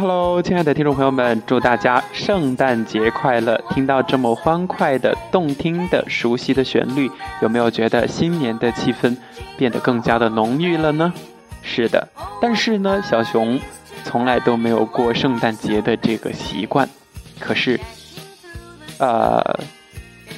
Hello，亲爱的听众朋友们，祝大家圣诞节快乐！听到这么欢快的、动听的、熟悉的旋律，有没有觉得新年的气氛变得更加的浓郁了呢？是的，但是呢，小熊从来都没有过圣诞节的这个习惯。可是，呃，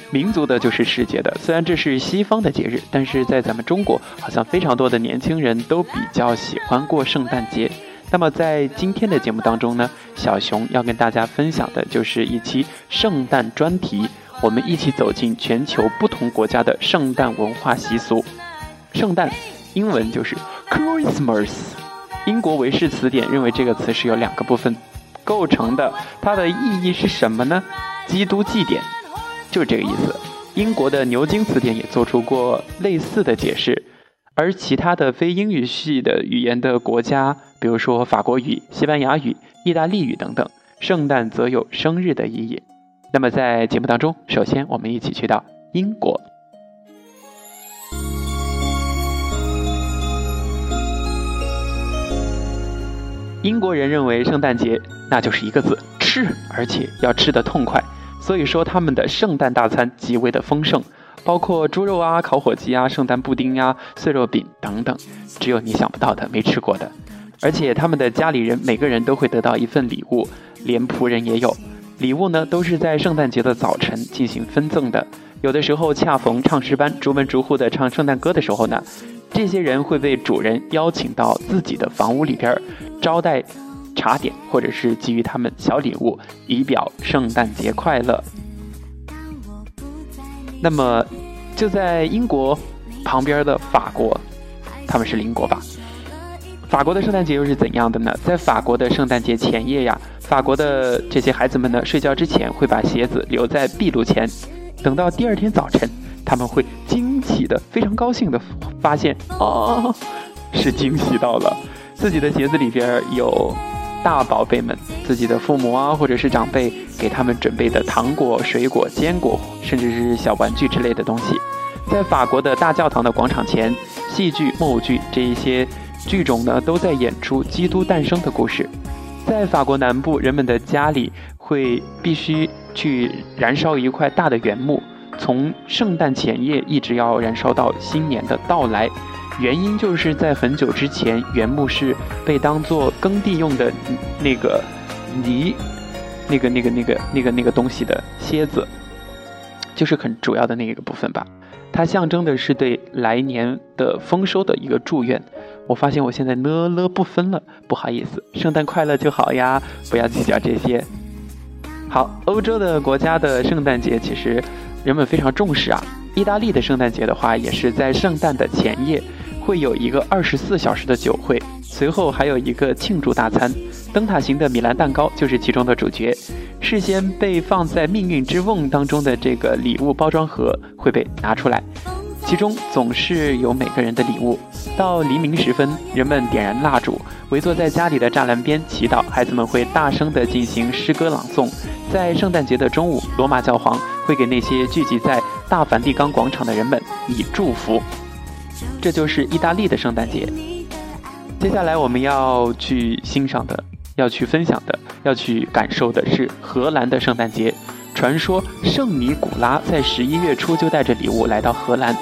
民族的就是世界的。虽然这是西方的节日，但是在咱们中国，好像非常多的年轻人都比较喜欢过圣诞节。那么在今天的节目当中呢，小熊要跟大家分享的就是一期圣诞专题，我们一起走进全球不同国家的圣诞文化习俗。圣诞，英文就是 Christmas。英国维氏词典认为这个词是由两个部分构成的，它的意义是什么呢？基督祭典，就是这个意思。英国的牛津词典也做出过类似的解释。而其他的非英语系的语言的国家，比如说法国语、西班牙语、意大利语等等，圣诞则有生日的意义。那么在节目当中，首先我们一起去到英国。英国人认为圣诞节那就是一个字吃，而且要吃得痛快，所以说他们的圣诞大餐极为的丰盛。包括猪肉啊、烤火鸡啊、圣诞布丁呀、碎肉饼等等，只有你想不到的、没吃过的。而且他们的家里人每个人都会得到一份礼物，连仆人也有。礼物呢，都是在圣诞节的早晨进行分赠的。有的时候恰逢唱诗班逐门逐户的唱圣诞歌的时候呢，这些人会被主人邀请到自己的房屋里边招待茶点，或者是给予他们小礼物，以表圣诞节快乐。那么，就在英国旁边的法国，他们是邻国吧？法国的圣诞节又是怎样的呢？在法国的圣诞节前夜呀，法国的这些孩子们呢，睡觉之前会把鞋子留在壁炉前，等到第二天早晨，他们会惊喜的、非常高兴的发现，哦，是惊喜到了，自己的鞋子里边有。大宝贝们，自己的父母啊，或者是长辈给他们准备的糖果、水果、坚果，甚至是小玩具之类的东西，在法国的大教堂的广场前，戏剧、木偶剧这一些剧种呢，都在演出基督诞生的故事。在法国南部，人们的家里会必须去燃烧一块大的原木，从圣诞前夜一直要燃烧到新年的到来。原因就是在很久之前，原木是被当做耕地用的那个泥，那个、那个、那个、那个、那个东西的楔子，就是很主要的那一个部分吧。它象征的是对来年的丰收的一个祝愿。我发现我现在呢了不分了，不好意思，圣诞快乐就好呀，不要计较这些。好，欧洲的国家的圣诞节其实人们非常重视啊。意大利的圣诞节的话，也是在圣诞的前夜。会有一个二十四小时的酒会，随后还有一个庆祝大餐，灯塔型的米兰蛋糕就是其中的主角。事先被放在命运之瓮当中的这个礼物包装盒会被拿出来，其中总是有每个人的礼物。到黎明时分，人们点燃蜡烛，围坐在家里的栅栏边祈祷。孩子们会大声地进行诗歌朗诵。在圣诞节的中午，罗马教皇会给那些聚集在大梵蒂冈广场的人们以祝福。这就是意大利的圣诞节。接下来我们要去欣赏的、要去分享的、要去感受的是荷兰的圣诞节。传说圣尼古拉在十一月初就带着礼物来到荷兰，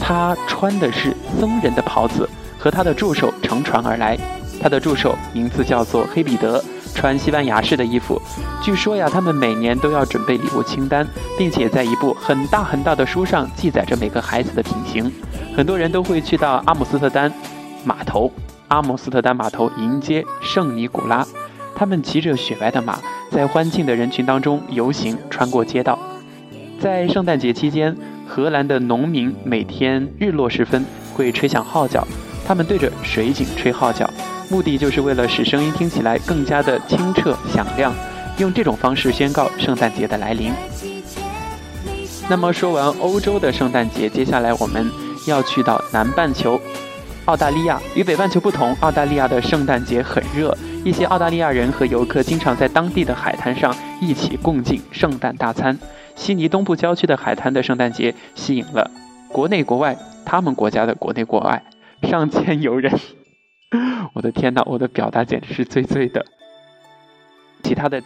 他穿的是僧人的袍子，和他的助手乘船而来。他的助手名字叫做黑彼得。穿西班牙式的衣服，据说呀，他们每年都要准备礼物清单，并且在一部很大很大的书上记载着每个孩子的品行。很多人都会去到阿姆斯特丹码头，阿姆斯特丹码头迎接圣尼古拉。他们骑着雪白的马，在欢庆的人群当中游行，穿过街道。在圣诞节期间，荷兰的农民每天日落时分会吹响号角，他们对着水井吹号角。目的就是为了使声音听起来更加的清澈响亮，用这种方式宣告圣诞节的来临。那么说完欧洲的圣诞节，接下来我们要去到南半球，澳大利亚。与北半球不同，澳大利亚的圣诞节很热，一些澳大利亚人和游客经常在当地的海滩上一起共进圣诞大餐。悉尼东部郊区的海滩的圣诞节吸引了国内国外，他们国家的国内国外上千游人。我的天哪，我的表达简直是醉醉的。其他的，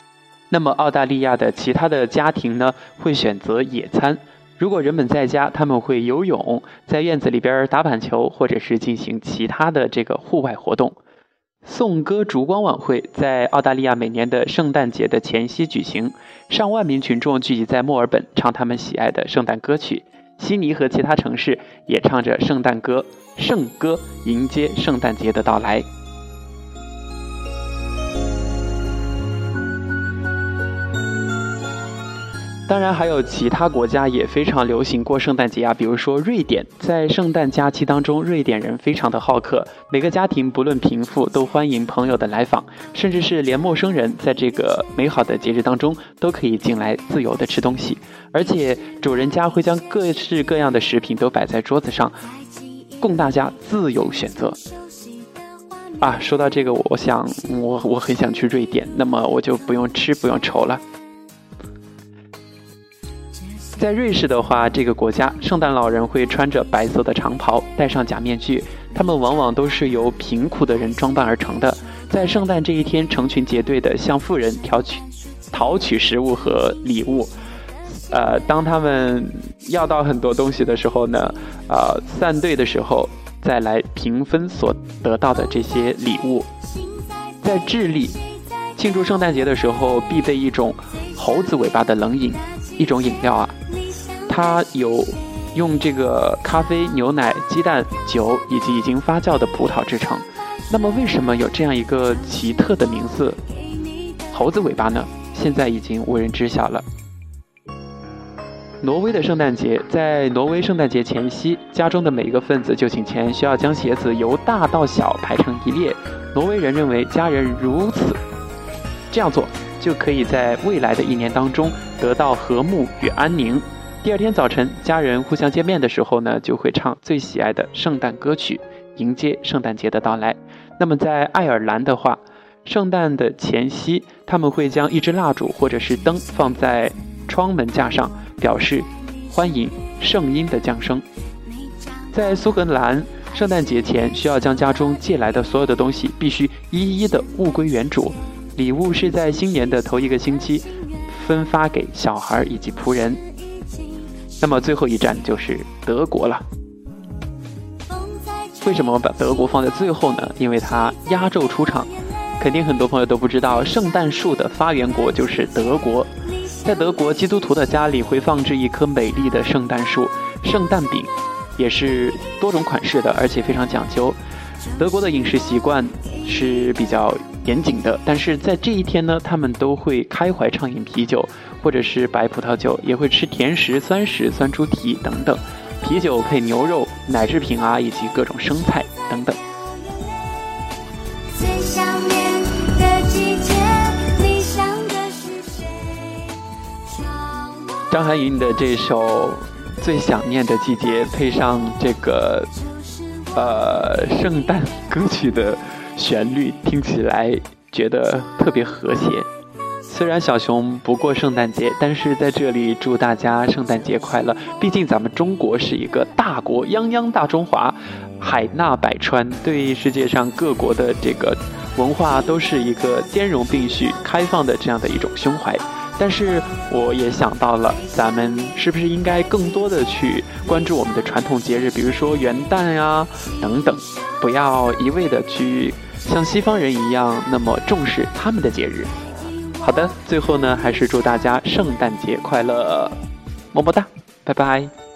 那么澳大利亚的其他的家庭呢，会选择野餐。如果人们在家，他们会游泳，在院子里边打板球，或者是进行其他的这个户外活动。颂歌烛光晚会在澳大利亚每年的圣诞节的前夕举行，上万名群众聚集在墨尔本，唱他们喜爱的圣诞歌曲。悉尼和其他城市也唱着圣诞歌、圣歌，迎接圣诞节的到来。当然，还有其他国家也非常流行过圣诞节啊，比如说瑞典，在圣诞假期当中，瑞典人非常的好客，每个家庭不论贫富都欢迎朋友的来访，甚至是连陌生人在这个美好的节日当中都可以进来自由的吃东西，而且主人家会将各式各样的食品都摆在桌子上，供大家自由选择。啊，说到这个，我想我我很想去瑞典，那么我就不用吃不用愁了。在瑞士的话，这个国家圣诞老人会穿着白色的长袍，戴上假面具。他们往往都是由贫苦的人装扮而成的，在圣诞这一天，成群结队的向富人挑取、讨取食物和礼物。呃，当他们要到很多东西的时候呢，呃，散队的时候再来平分所得到的这些礼物。在智利，庆祝圣诞节的时候必备一种猴子尾巴的冷饮，一种饮料啊。它有用这个咖啡、牛奶、鸡蛋、酒以及已经发酵的葡萄制成。那么，为什么有这样一个奇特的名字“猴子尾巴”呢？现在已经无人知晓了。挪威的圣诞节，在挪威圣诞节前夕，家中的每一个分子就寝前需要将鞋子由大到小排成一列。挪威人认为，家人如此这样做，就可以在未来的一年当中得到和睦与安宁。第二天早晨，家人互相见面的时候呢，就会唱最喜爱的圣诞歌曲，迎接圣诞节的到来。那么在爱尔兰的话，圣诞的前夕，他们会将一支蜡烛或者是灯放在窗门架上，表示欢迎圣婴的降生。在苏格兰，圣诞节前需要将家中借来的所有的东西必须一一的物归原主，礼物是在新年的头一个星期分发给小孩以及仆人。那么最后一站就是德国了。为什么把德国放在最后呢？因为它压轴出场。肯定很多朋友都不知道，圣诞树的发源国就是德国。在德国，基督徒的家里会放置一棵美丽的圣诞树，圣诞饼也是多种款式的，而且非常讲究。德国的饮食习惯是比较严谨的，但是在这一天呢，他们都会开怀畅饮啤酒。或者是白葡萄酒，也会吃甜食、酸食、酸猪蹄等等，啤酒配牛肉、奶制品啊，以及各种生菜等等。张含韵的这首《最想念的季节》，配上这个呃圣诞歌曲的旋律，听起来觉得特别和谐。虽然小熊不过圣诞节，但是在这里祝大家圣诞节快乐。毕竟咱们中国是一个大国，泱泱大中华，海纳百川，对世界上各国的这个文化都是一个兼容并蓄、开放的这样的一种胸怀。但是我也想到了，咱们是不是应该更多的去关注我们的传统节日，比如说元旦呀等等，不要一味的去像西方人一样那么重视他们的节日。好的，最后呢，还是祝大家圣诞节快乐，么么哒，拜拜。